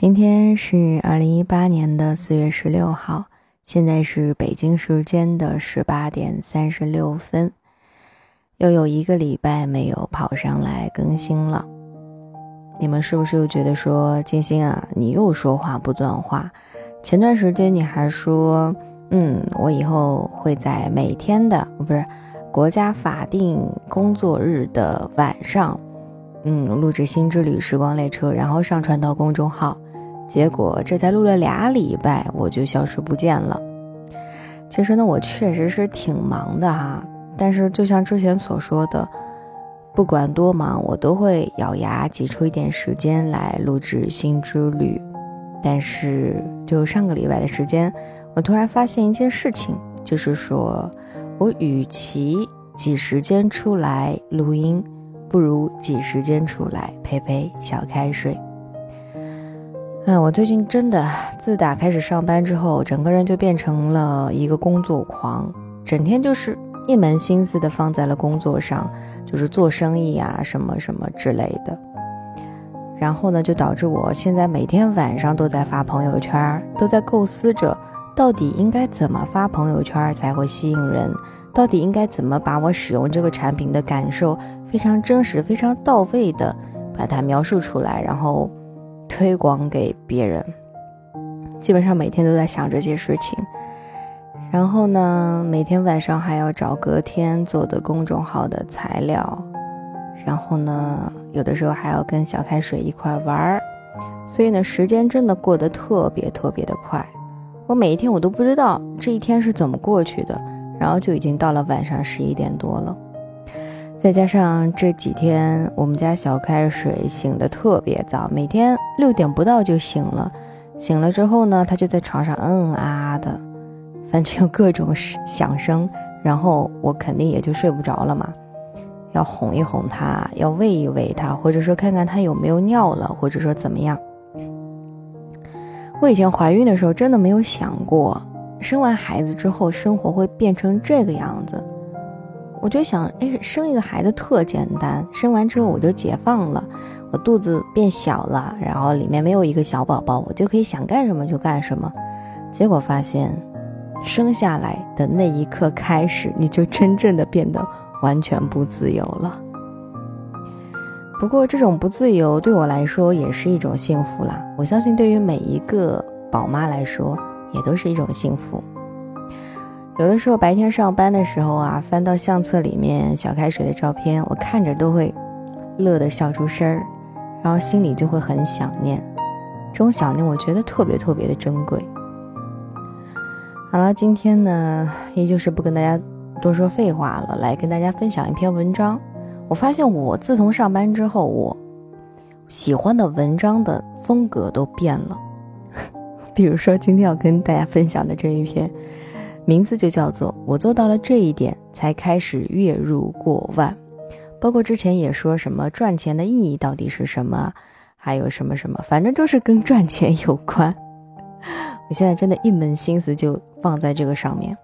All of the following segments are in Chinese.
今天是二零一八年的四月十六号，现在是北京时间的十八点三十六分，又有一个礼拜没有跑上来更新了。你们是不是又觉得说金星啊，你又说话不算话？前段时间你还说，嗯，我以后会在每天的不是国家法定工作日的晚上。嗯，录制《新之旅时光列车》，然后上传到公众号，结果这才录了俩礼拜，我就消失不见了。其实呢，我确实是挺忙的哈，但是就像之前所说的，不管多忙，我都会咬牙挤出一点时间来录制《新之旅》。但是就上个礼拜的时间，我突然发现一件事情，就是说我与其挤时间出来录音。不如挤时间出来陪陪小开水。哎，我最近真的自打开始上班之后，整个人就变成了一个工作狂，整天就是一门心思的放在了工作上，就是做生意啊什么什么之类的。然后呢，就导致我现在每天晚上都在发朋友圈，都在构思着到底应该怎么发朋友圈才会吸引人，到底应该怎么把我使用这个产品的感受。非常真实、非常到位的把它描述出来，然后推广给别人。基本上每天都在想这些事情，然后呢，每天晚上还要找隔天做的公众号的材料，然后呢，有的时候还要跟小开水一块玩儿，所以呢，时间真的过得特别特别的快。我每一天我都不知道这一天是怎么过去的，然后就已经到了晚上十一点多了。再加上这几天我们家小开水醒得特别早，每天六点不到就醒了。醒了之后呢，他就在床上嗯啊啊的，反正有各种响声，然后我肯定也就睡不着了嘛。要哄一哄他，要喂一喂他，或者说看看他有没有尿了，或者说怎么样。我以前怀孕的时候真的没有想过，生完孩子之后生活会变成这个样子。我就想，哎，生一个孩子特简单，生完之后我就解放了，我肚子变小了，然后里面没有一个小宝宝，我就可以想干什么就干什么。结果发现，生下来的那一刻开始，你就真正的变得完全不自由了。不过这种不自由对我来说也是一种幸福啦，我相信对于每一个宝妈来说，也都是一种幸福。有的时候白天上班的时候啊，翻到相册里面小开水的照片，我看着都会乐得笑出声儿，然后心里就会很想念。这种想念，我觉得特别特别的珍贵。好了，今天呢，依旧是不跟大家多说废话了，来跟大家分享一篇文章。我发现我自从上班之后，我喜欢的文章的风格都变了。比如说今天要跟大家分享的这一篇。名字就叫做“我做到了这一点，才开始月入过万”。包括之前也说什么赚钱的意义到底是什么，还有什么什么，反正都是跟赚钱有关。我现在真的一门心思就放在这个上面。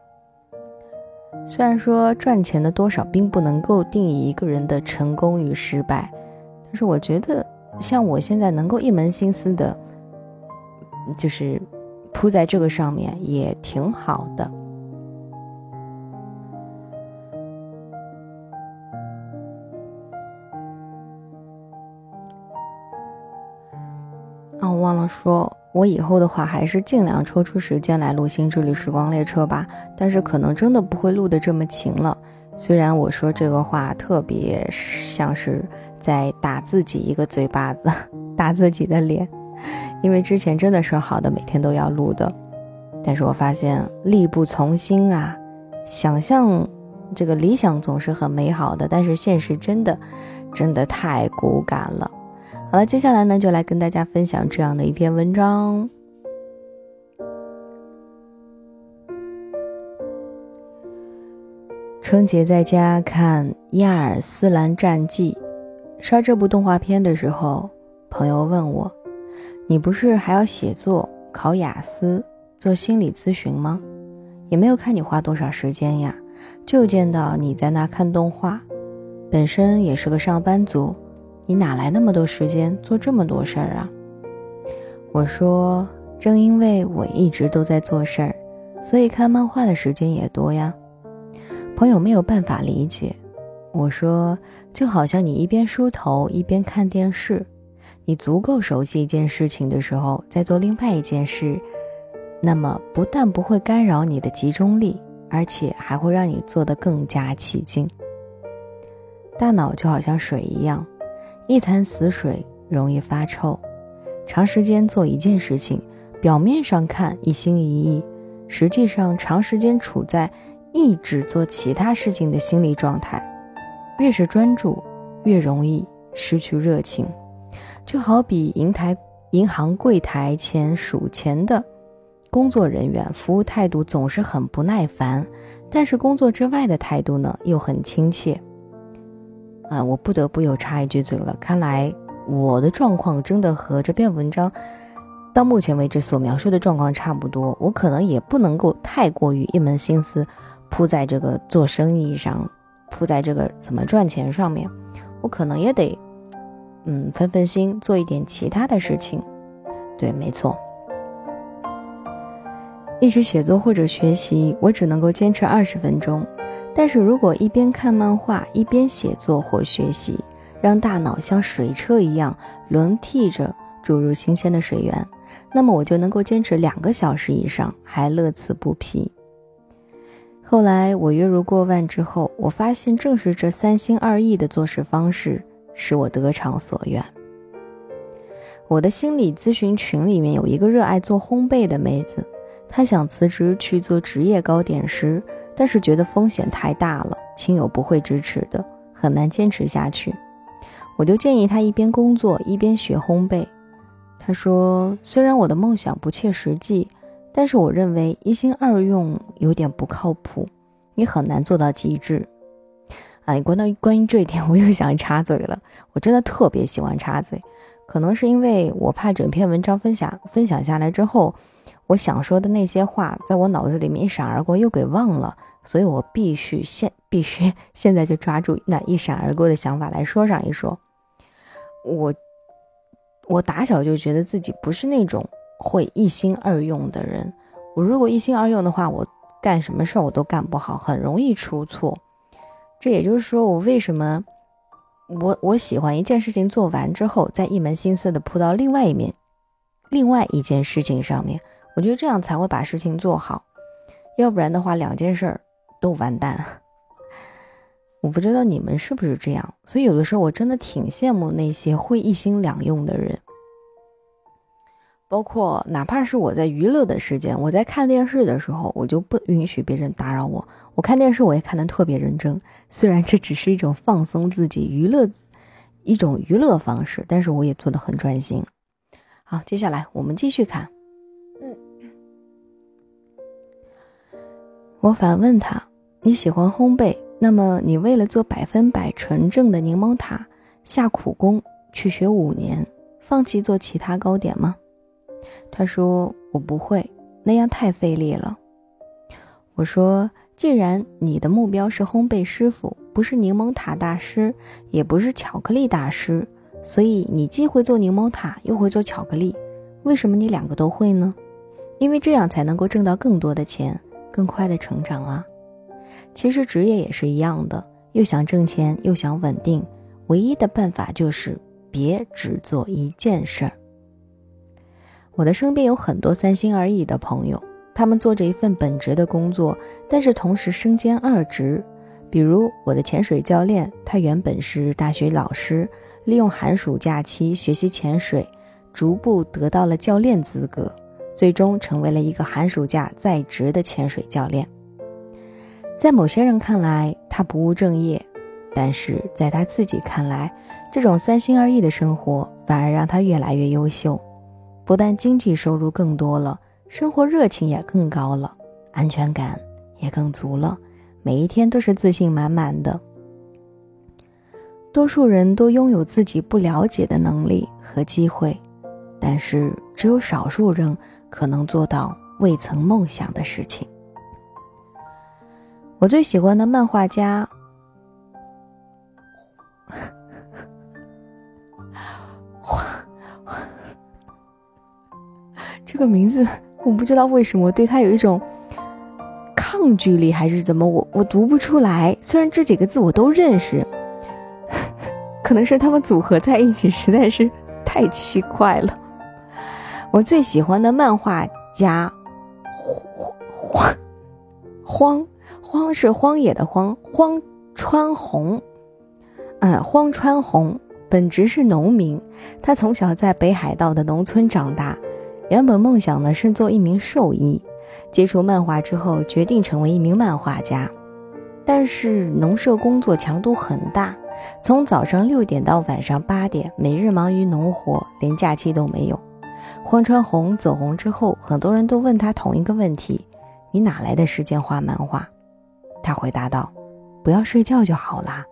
虽然说赚钱的多少并不能够定义一个人的成功与失败，但是我觉得像我现在能够一门心思的，就是扑在这个上面也挺好的。啊，我忘了说，我以后的话还是尽量抽出时间来录《新之旅时光列车》吧。但是可能真的不会录的这么勤了。虽然我说这个话特别像是在打自己一个嘴巴子，打自己的脸，因为之前真的说好的每天都要录的。但是我发现力不从心啊，想象这个理想总是很美好的，但是现实真的真的太骨感了。好了，接下来呢，就来跟大家分享这样的一篇文章。春节在家看《亚尔斯兰战记》，刷这部动画片的时候，朋友问我：“你不是还要写作、考雅思、做心理咨询吗？也没有看你花多少时间呀，就见到你在那看动画，本身也是个上班族。”你哪来那么多时间做这么多事儿啊？我说，正因为我一直都在做事儿，所以看漫画的时间也多呀。朋友没有办法理解。我说，就好像你一边梳头一边看电视，你足够熟悉一件事情的时候，再做另外一件事，那么不但不会干扰你的集中力，而且还会让你做得更加起劲。大脑就好像水一样，一潭死水容易发臭。长时间做一件事情，表面上看一心一意，实际上长时间处在抑制做其他事情的心理状态。越是专注，越容易失去热情。就好比银台银行柜台前数钱的工作人员，服务态度总是很不耐烦，但是工作之外的态度呢，又很亲切。啊，我不得不又插一句嘴了。看来我的状况真的和这篇文章到目前为止所描述的状况差不多。我可能也不能够太过于一门心思扑在这个做生意上。扑在这个怎么赚钱上面，我可能也得，嗯，分分心做一点其他的事情。对，没错。一直写作或者学习，我只能够坚持二十分钟。但是如果一边看漫画一边写作或学习，让大脑像水车一样轮替着注入新鲜的水源，那么我就能够坚持两个小时以上，还乐此不疲。后来我月入过万之后，我发现正是这三心二意的做事方式使我得偿所愿。我的心理咨询群里面有一个热爱做烘焙的妹子，他想辞职去做职业糕点师，但是觉得风险太大了，亲友不会支持的，很难坚持下去。我就建议他一边工作一边学烘焙。他说：“虽然我的梦想不切实际。”但是我认为一心二用有点不靠谱，你很难做到极致。哎，关到关于这一点，我又想插嘴了。我真的特别喜欢插嘴，可能是因为我怕整篇文章分享分享下来之后，我想说的那些话在我脑子里面一闪而过又给忘了，所以我必须现必须现在就抓住那一闪而过的想法来说上一说。我我打小就觉得自己不是那种。会一心二用的人，我如果一心二用的话，我干什么事儿我都干不好，很容易出错。这也就是说，我为什么我我喜欢一件事情做完之后，再一门心思的扑到另外一面，另外一件事情上面，我觉得这样才会把事情做好。要不然的话，两件事儿都完蛋。我不知道你们是不是这样，所以有的时候我真的挺羡慕那些会一心两用的人。包括哪怕是我在娱乐的时间，我在看电视的时候，我就不允许别人打扰我。我看电视，我也看得特别认真。虽然这只是一种放松自己、娱乐一种娱乐方式，但是我也做得很专心。好，接下来我们继续看。我反问他：“你喜欢烘焙，那么你为了做百分百纯正的柠檬塔，下苦功去学五年，放弃做其他糕点吗？”他说：“我不会，那样太费力了。”我说：“既然你的目标是烘焙师傅，不是柠檬塔大师，也不是巧克力大师，所以你既会做柠檬塔，又会做巧克力，为什么你两个都会呢？因为这样才能够挣到更多的钱，更快的成长啊！其实职业也是一样的，又想挣钱，又想稳定，唯一的办法就是别只做一件事儿。”我的身边有很多三心二意的朋友，他们做着一份本职的工作，但是同时身兼二职。比如我的潜水教练，他原本是大学老师，利用寒暑假期学习潜水，逐步得到了教练资格，最终成为了一个寒暑假在职的潜水教练。在某些人看来，他不务正业，但是在他自己看来，这种三心二意的生活反而让他越来越优秀。不但经济收入更多了，生活热情也更高了，安全感也更足了，每一天都是自信满满的。多数人都拥有自己不了解的能力和机会，但是只有少数人可能做到未曾梦想的事情。我最喜欢的漫画家。这个名字我不知道为什么对他有一种抗拒力，还是怎么？我我读不出来。虽然这几个字我都认识，可能是他们组合在一起实在是太奇怪了。我最喜欢的漫画家，荒荒荒荒是荒野的荒，荒川弘。嗯，荒川弘本职是农民，他从小在北海道的农村长大，原本梦想呢是做一名兽医。接触漫画之后，决定成为一名漫画家，但是农舍工作强度很大，从早上六点到晚上八点，每日忙于农活，连假期都没有。荒川弘走红之后，很多人都问他同一个问题：“你哪来的时间画漫画？”他回答道：“不要睡觉就好啦。”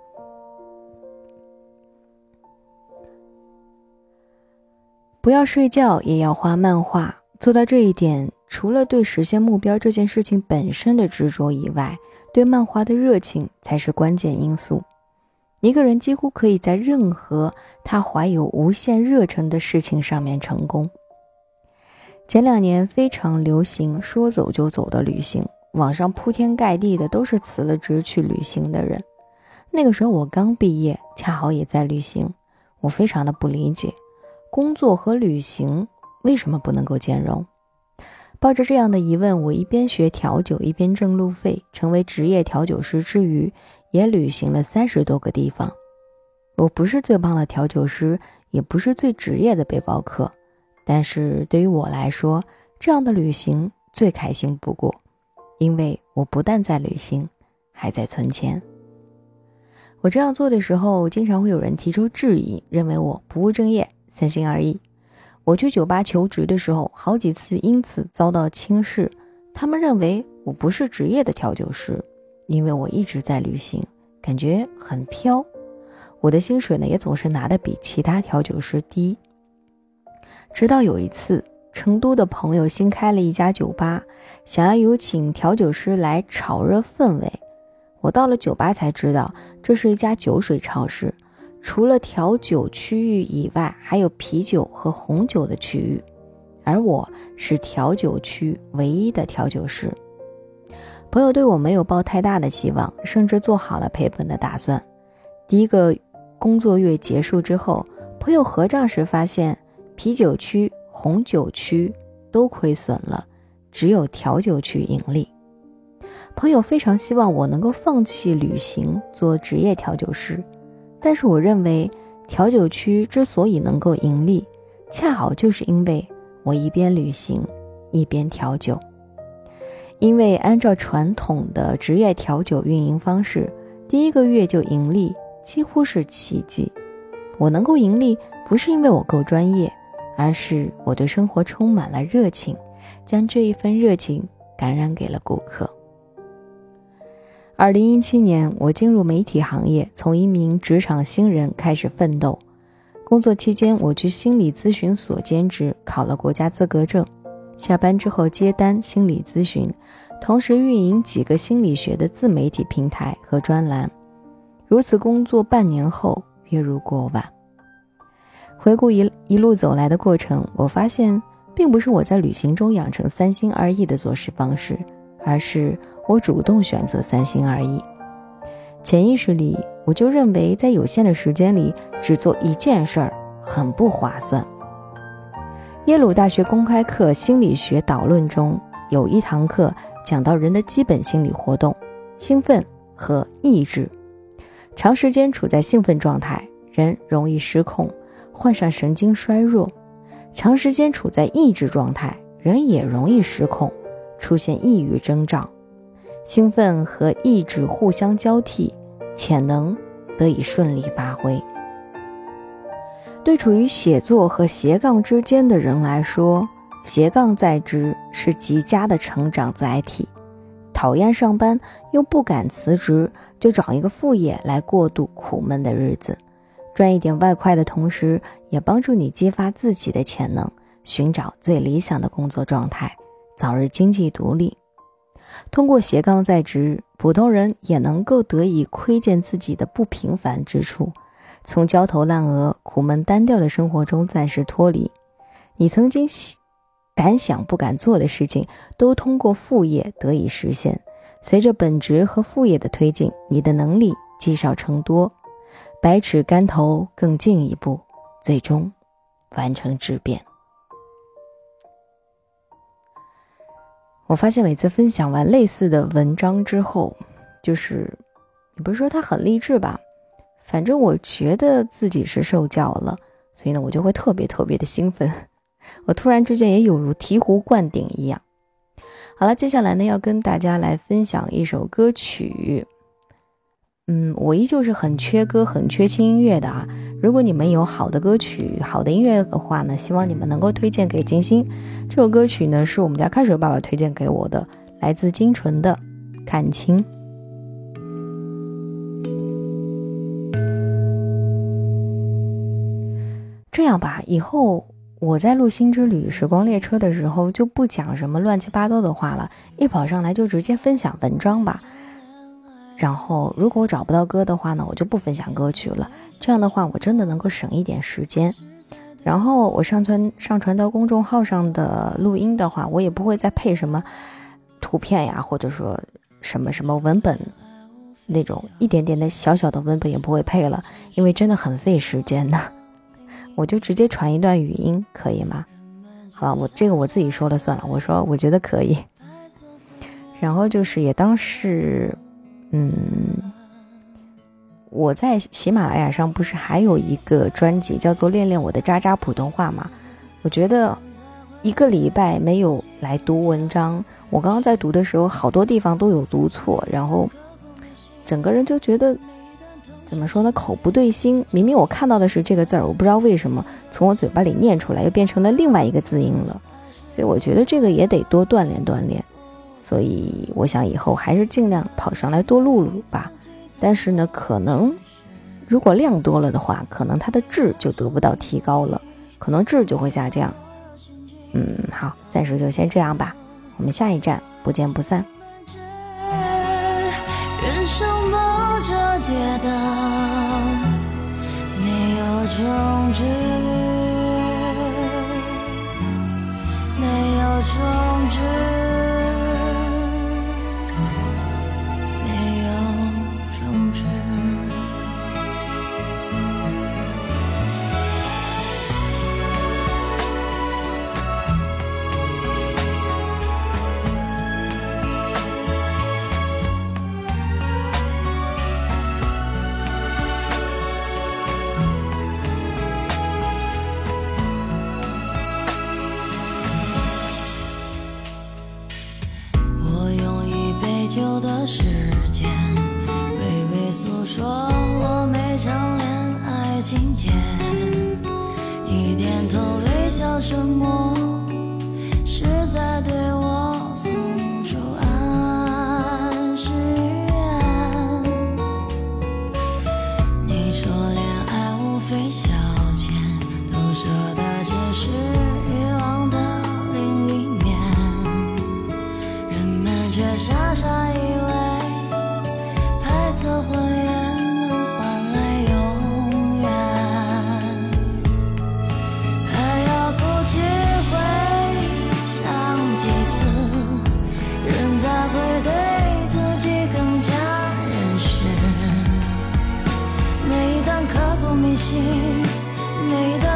不要睡觉也要画漫画，做到这一点，除了对实现目标这件事情本身的执着以外，对漫画的热情才是关键因素。一个人几乎可以在任何他怀有无限热忱的事情上面成功。前两年非常流行说走就走的旅行，网上铺天盖地的都是辞了职去旅行的人。那个时候我刚毕业，恰好也在旅行，我非常的不理解。工作和旅行为什么不能够兼容？抱着这样的疑问，我一边学调酒，一边挣路费，成为职业调酒师之余，也旅行了三十多个地方。我不是最棒的调酒师，也不是最职业的背包客，但是对于我来说，这样的旅行最开心不过，因为我不但在旅行，还在存钱。我这样做的时候，经常会有人提出质疑，认为我不务正业。三心二意。我去酒吧求职的时候，好几次因此遭到轻视。他们认为我不是职业的调酒师，因为我一直在旅行，感觉很飘。我的薪水呢，也总是拿的比其他调酒师低。直到有一次，成都的朋友新开了一家酒吧，想要有请调酒师来炒热氛围。我到了酒吧才知道，这是一家酒水超市。除了调酒区域以外，还有啤酒和红酒的区域，而我是调酒区唯一的调酒师。朋友对我没有抱太大的期望，甚至做好了赔本的打算。第一个工作月结束之后，朋友合账时发现，啤酒区、红酒区都亏损了，只有调酒区盈利。朋友非常希望我能够放弃旅行，做职业调酒师。但是我认为，调酒区之所以能够盈利，恰好就是因为我一边旅行，一边调酒。因为按照传统的职业调酒运营方式，第一个月就盈利几乎是奇迹。我能够盈利，不是因为我够专业，而是我对生活充满了热情，将这一份热情感染给了顾客。二零一七年，我进入媒体行业，从一名职场新人开始奋斗。工作期间，我去心理咨询所兼职，考了国家资格证。下班之后接单心理咨询，同时运营几个心理学的自媒体平台和专栏。如此工作半年后，月入过万。回顾一一路走来的过程，我发现，并不是我在旅行中养成三心二意的做事方式。而是我主动选择三心二意，潜意识里我就认为，在有限的时间里只做一件事儿很不划算。耶鲁大学公开课心理学导论中有一堂课讲到人的基本心理活动：兴奋和抑制。长时间处在兴奋状态，人容易失控，患上神经衰弱；长时间处在抑制状态，人也容易失控。出现抑郁征兆，兴奋和抑制互相交替，潜能得以顺利发挥。对处于写作和斜杠之间的人来说，斜杠在职是极佳的成长载体。讨厌上班又不敢辞职，就找一个副业来过渡苦闷的日子，赚一点外快的同时，也帮助你激发自己的潜能，寻找最理想的工作状态。早日经济独立，通过斜杠在职，普通人也能够得以窥见自己的不平凡之处，从焦头烂额、苦闷单调的生活中暂时脱离。你曾经喜敢想不敢做的事情，都通过副业得以实现。随着本职和副业的推进，你的能力积少成多，百尺竿头更进一步，最终完成质变。我发现每次分享完类似的文章之后，就是你不是说他很励志吧？反正我觉得自己是受教了，所以呢，我就会特别特别的兴奋。我突然之间也有如醍醐灌顶一样。好了，接下来呢，要跟大家来分享一首歌曲。嗯，我依旧是很缺歌、很缺轻音乐的啊。如果你们有好的歌曲、好的音乐的话呢，希望你们能够推荐给金星。这首歌曲呢，是我们家开水爸爸推荐给我的，来自金纯的《看清》。这样吧，以后。我在录《星之旅时光列车》的时候，就不讲什么乱七八糟的话了，一跑上来就直接分享文章吧。然后，如果我找不到歌的话呢，我就不分享歌曲了。这样的话，我真的能够省一点时间。然后，我上传上传到公众号上的录音的话，我也不会再配什么图片呀，或者说什么什么文本那种一点点的小小的文本也不会配了，因为真的很费时间呢。我就直接传一段语音，可以吗？好了，我这个我自己说了算了。我说我觉得可以。然后就是也当是，嗯，我在喜马拉雅上不是还有一个专辑叫做《练练我的渣渣普通话》吗？我觉得一个礼拜没有来读文章，我刚刚在读的时候好多地方都有读错，然后整个人就觉得。怎么说呢？口不对心，明明我看到的是这个字儿，我不知道为什么从我嘴巴里念出来又变成了另外一个字音了。所以我觉得这个也得多锻炼锻炼。所以我想以后还是尽量跑上来多录录吧。但是呢，可能如果量多了的话，可能它的质就得不到提高了，可能质就会下降。嗯，好，暂时就先这样吧。我们下一站不见不散。跌倒，没有终止，没有终止。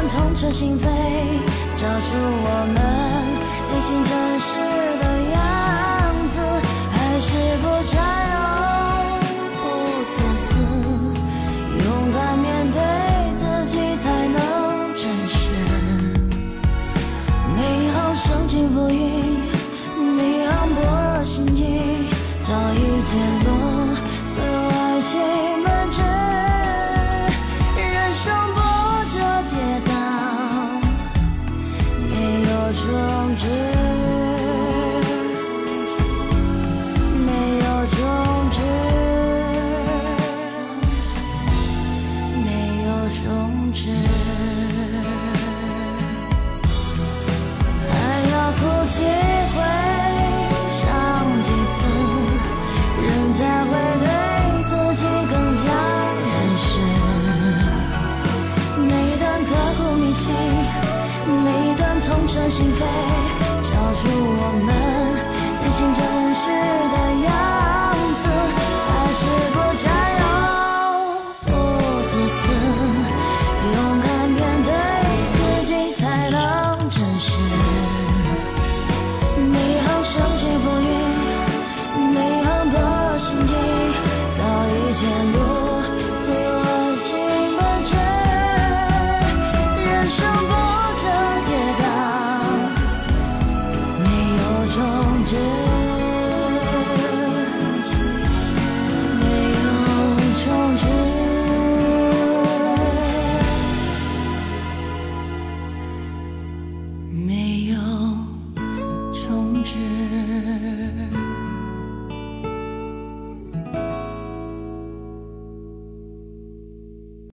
痛彻心扉，找出我们内心真实的样子，还是不承认。